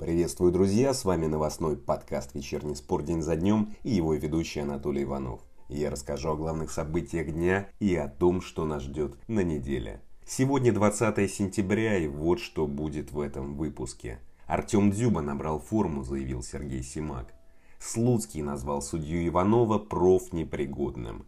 Приветствую, друзья! С вами новостной подкаст «Вечерний спор день за днем» и его ведущий Анатолий Иванов. Я расскажу о главных событиях дня и о том, что нас ждет на неделе. Сегодня 20 сентября и вот что будет в этом выпуске. Артем Дзюба набрал форму, заявил Сергей Симак. Слуцкий назвал судью Иванова профнепригодным.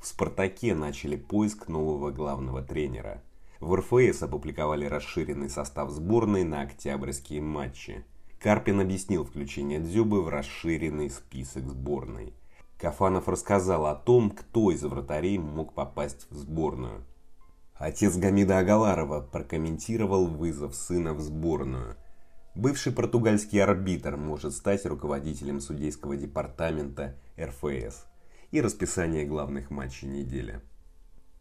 В «Спартаке» начали поиск нового главного тренера. В РФС опубликовали расширенный состав сборной на октябрьские матчи. Карпин объяснил включение Дзюбы в расширенный список сборной. Кафанов рассказал о том, кто из вратарей мог попасть в сборную. Отец Гамида Агаларова прокомментировал вызов сына в сборную. Бывший португальский арбитр может стать руководителем судейского департамента РФС и расписание главных матчей недели.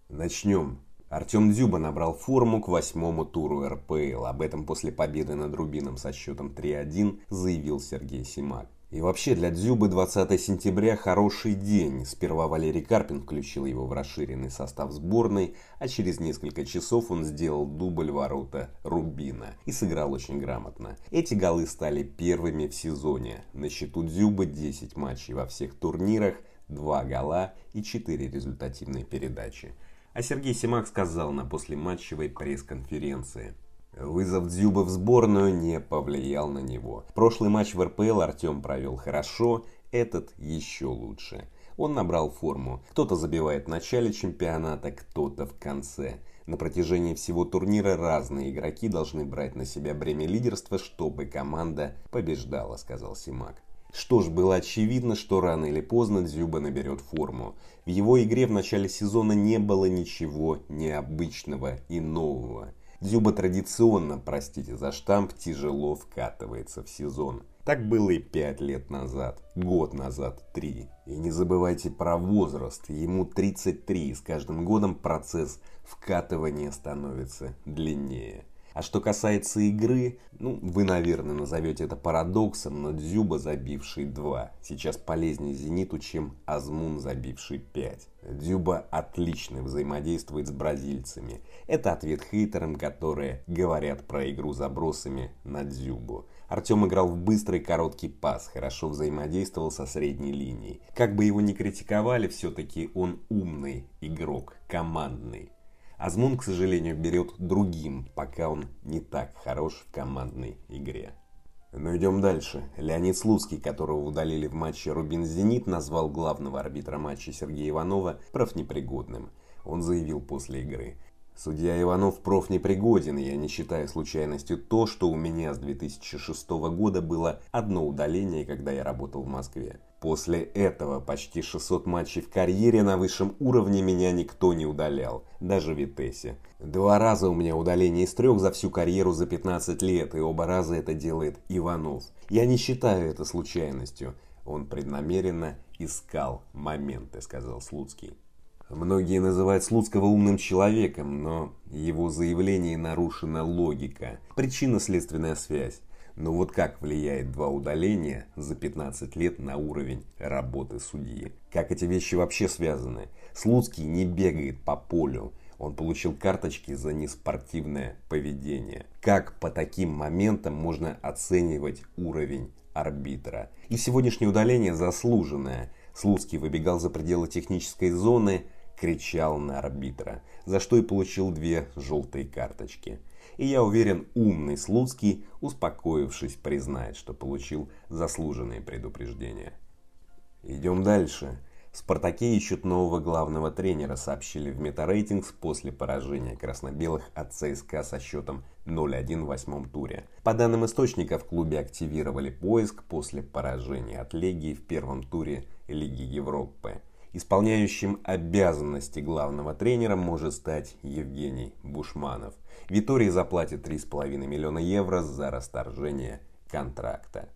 Начнем. Артем Дзюба набрал форму к восьмому туру РПЛ. Об этом после победы над Рубином со счетом 3-1 заявил Сергей Симак. И вообще для Дзюбы 20 сентября хороший день. Сперва Валерий Карпин включил его в расширенный состав сборной, а через несколько часов он сделал дубль ворота Рубина и сыграл очень грамотно. Эти голы стали первыми в сезоне. На счету Дзюбы 10 матчей во всех турнирах, 2 гола и 4 результативные передачи. А Сергей Симак сказал на послематчевой пресс-конференции. Вызов Дзюба в сборную не повлиял на него. Прошлый матч в РПЛ Артем провел хорошо, этот еще лучше. Он набрал форму. Кто-то забивает в начале чемпионата, кто-то в конце. На протяжении всего турнира разные игроки должны брать на себя бремя лидерства, чтобы команда побеждала, сказал Симак. Что ж, было очевидно, что рано или поздно Дзюба наберет форму. В его игре в начале сезона не было ничего необычного и нового. Дзюба традиционно, простите за штамп, тяжело вкатывается в сезон. Так было и пять лет назад, год назад три. И не забывайте про возраст, ему 33, и с каждым годом процесс вкатывания становится длиннее. А что касается игры, ну, вы, наверное, назовете это парадоксом, но Дзюба, забивший 2, сейчас полезнее Зениту, чем Азмун, забивший 5. Дзюба отлично взаимодействует с бразильцами. Это ответ хейтерам, которые говорят про игру забросами на Дзюбу. Артем играл в быстрый короткий пас, хорошо взаимодействовал со средней линией. Как бы его ни критиковали, все-таки он умный игрок, командный. Азмун, к сожалению, берет другим, пока он не так хорош в командной игре. Но идем дальше. Леонид Слуцкий, которого удалили в матче Рубин-Зенит, назвал главного арбитра матча Сергея Иванова профнепригодным. Он заявил после игры. Судья Иванов профнепригоден, и я не считаю случайностью то, что у меня с 2006 года было одно удаление, когда я работал в Москве. После этого почти 600 матчей в карьере на высшем уровне меня никто не удалял, даже в Витесе. Два раза у меня удаление из трех за всю карьеру за 15 лет, и оба раза это делает Иванов. Я не считаю это случайностью. Он преднамеренно искал моменты, сказал Слуцкий. Многие называют Слуцкого умным человеком, но его заявлении нарушена логика. Причинно-следственная связь. Но вот как влияет два удаления за 15 лет на уровень работы судьи? Как эти вещи вообще связаны? Слуцкий не бегает по полю. Он получил карточки за неспортивное поведение. Как по таким моментам можно оценивать уровень арбитра? И сегодняшнее удаление заслуженное. Слуцкий выбегал за пределы технической зоны, кричал на арбитра, за что и получил две желтые карточки. И я уверен, умный Слуцкий, успокоившись, признает, что получил заслуженные предупреждения. Идем дальше. В «Спартаке» ищут нового главного тренера, сообщили в Метарейтингс после поражения красно-белых от ЦСКА со счетом 0-1 в восьмом туре. По данным источника, в клубе активировали поиск после поражения от Легии в первом туре Лиги Европы. Исполняющим обязанности главного тренера может стать Евгений Бушманов. Витории заплатит 3,5 миллиона евро за расторжение контракта.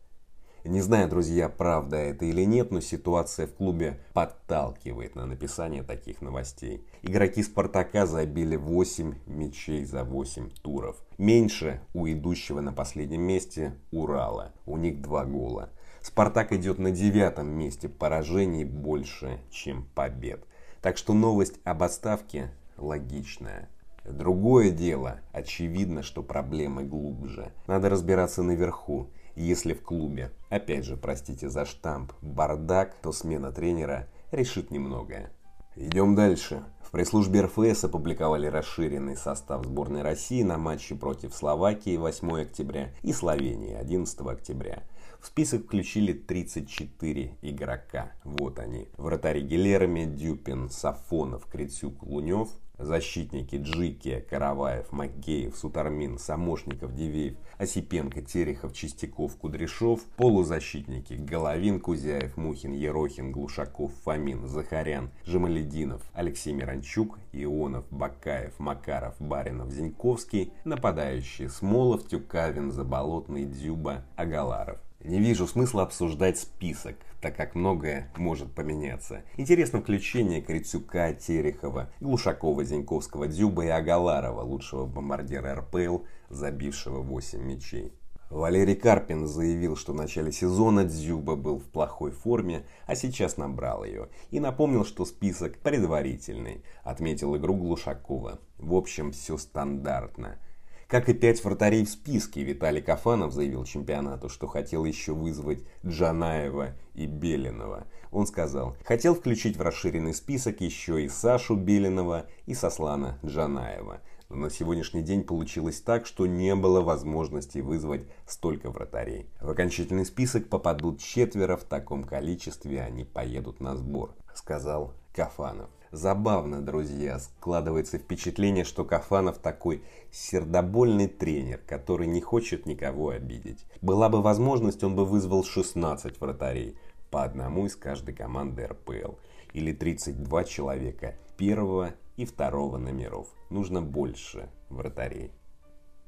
Не знаю, друзья, правда это или нет, но ситуация в клубе подталкивает на написание таких новостей. Игроки «Спартака» забили 8 мячей за 8 туров. Меньше у идущего на последнем месте Урала. У них два гола. Спартак идет на девятом месте, поражений больше, чем побед. Так что новость об отставке логичная. Другое дело, очевидно, что проблемы глубже. Надо разбираться наверху. Если в клубе, опять же, простите за штамп, бардак, то смена тренера решит немногое. Идем дальше. В пресс-службе РФС опубликовали расширенный состав сборной России на матче против Словакии 8 октября и Словении 11 октября. В список включили 34 игрока. Вот они. Вратари Гилерми, Дюпин, Сафонов, Крицюк, Лунев – Защитники Джики, Караваев, Макеев, Сутармин, Самошников, Дивеев, Осипенко, Терехов, Чистяков, Кудряшов, полузащитники Головин, Кузяев, Мухин, Ерохин, Глушаков, Фомин, Захарян, Жемалединов, Алексей Миранчук, Ионов, Бакаев, Макаров, Баринов, Зиньковский, нападающие Смолов, Тюкавин, Заболотный, Дзюба, Агаларов. Не вижу смысла обсуждать список, так как многое может поменяться. Интересно включение Крицюка, Терехова, Глушакова, Зиньковского, Дзюба и Агаларова, лучшего бомбардира РПЛ, забившего 8 мячей. Валерий Карпин заявил, что в начале сезона Дзюба был в плохой форме, а сейчас набрал ее. И напомнил, что список предварительный. Отметил игру Глушакова. В общем, все стандартно. Как и пять вратарей в списке, Виталий Кафанов заявил чемпионату, что хотел еще вызвать Джанаева и Белинова. Он сказал, хотел включить в расширенный список еще и Сашу Белинова и Сослана Джанаева. Но на сегодняшний день получилось так, что не было возможности вызвать столько вратарей. В окончательный список попадут четверо, в таком количестве они поедут на сбор, сказал Кафанов. Забавно, друзья, складывается впечатление, что Кафанов такой сердобольный тренер, который не хочет никого обидеть. Была бы возможность, он бы вызвал 16 вратарей, по одному из каждой команды РПЛ, или 32 человека первого и второго номеров. Нужно больше вратарей.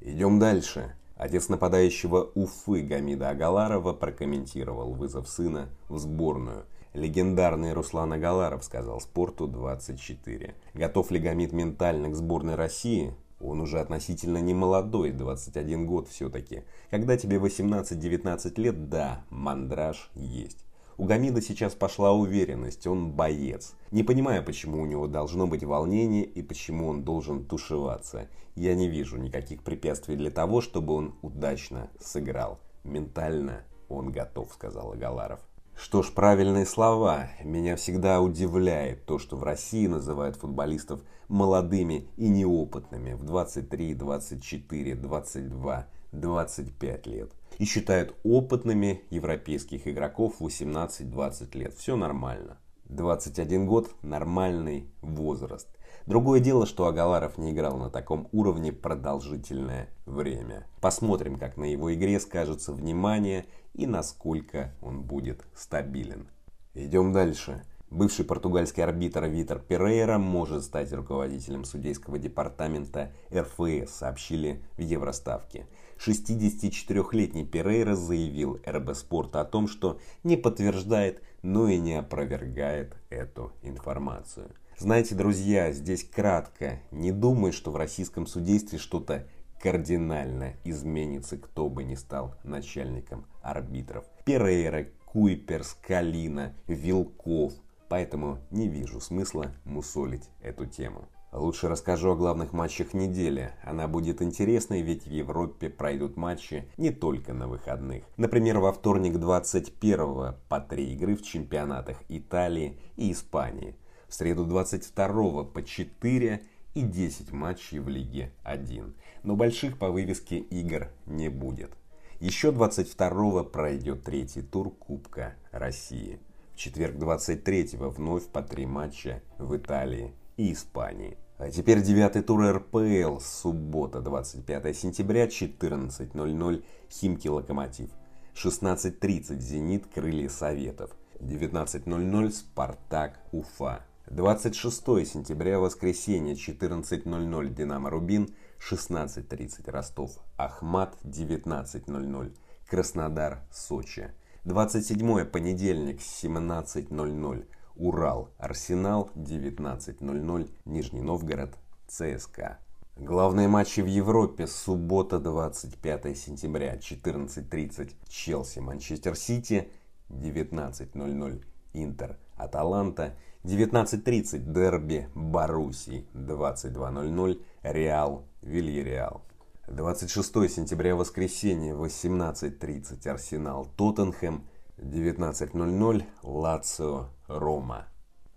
Идем дальше. Отец нападающего Уфы Гамида Агаларова прокомментировал вызов сына в сборную – Легендарный Руслан Агаларов сказал «Спорту 24». Готов ли Гамит ментально к сборной России? Он уже относительно не молодой, 21 год все-таки. Когда тебе 18-19 лет, да, мандраж есть. У Гамида сейчас пошла уверенность, он боец. Не понимаю, почему у него должно быть волнение и почему он должен тушеваться. Я не вижу никаких препятствий для того, чтобы он удачно сыграл. Ментально он готов, сказал Агаларов. Что ж, правильные слова. Меня всегда удивляет то, что в России называют футболистов молодыми и неопытными в 23, 24, 22, 25 лет. И считают опытными европейских игроков 18-20 лет. Все нормально. 21 год – нормальный возраст. Другое дело, что Агаларов не играл на таком уровне продолжительное время. Посмотрим, как на его игре скажется внимание и насколько он будет стабилен. Идем дальше. Бывший португальский арбитр Витер Перейра может стать руководителем судейского департамента РФС, сообщили в Евроставке. 64-летний Перейра заявил РБ Спорта о том, что не подтверждает, но и не опровергает эту информацию. Знаете, друзья, здесь кратко. Не думай, что в российском судействе что-то кардинально изменится, кто бы ни стал начальником арбитров. Перейра, Куйперс, Калина, Вилков. Поэтому не вижу смысла мусолить эту тему. Лучше расскажу о главных матчах недели. Она будет интересной, ведь в Европе пройдут матчи не только на выходных. Например, во вторник 21 по три игры в чемпионатах Италии и Испании в среду 22 по 4 и 10 матчей в Лиге 1. Но больших по вывеске игр не будет. Еще 22 пройдет третий тур Кубка России. В четверг 23 вновь по три матча в Италии и Испании. А теперь девятый тур РПЛ. Суббота, 25 сентября, 14.00. Химки Локомотив. 16.30 Зенит Крылья Советов. 19.00 Спартак Уфа. 26 сентября, воскресенье, 14.00 Динамо Рубин, 16.30 Ростов, Ахмат, 19.00 Краснодар, Сочи. 27 понедельник, 17.00 Урал, Арсенал, 19.00 Нижний Новгород, ЦСКА. Главные матчи в Европе. Суббота, 25 сентября, 14.30 Челси, Манчестер Сити, 19.00 Интер, Аталанта, 19.30 дерби Боруссии, 22.00 Реал, Вильяреал. 26 сентября, воскресенье, 18.30 Арсенал Тоттенхэм, 19.00 Лацио Рома.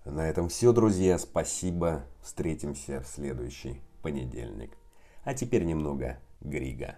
На этом все, друзья. Спасибо. Встретимся в следующий понедельник. А теперь немного Грига.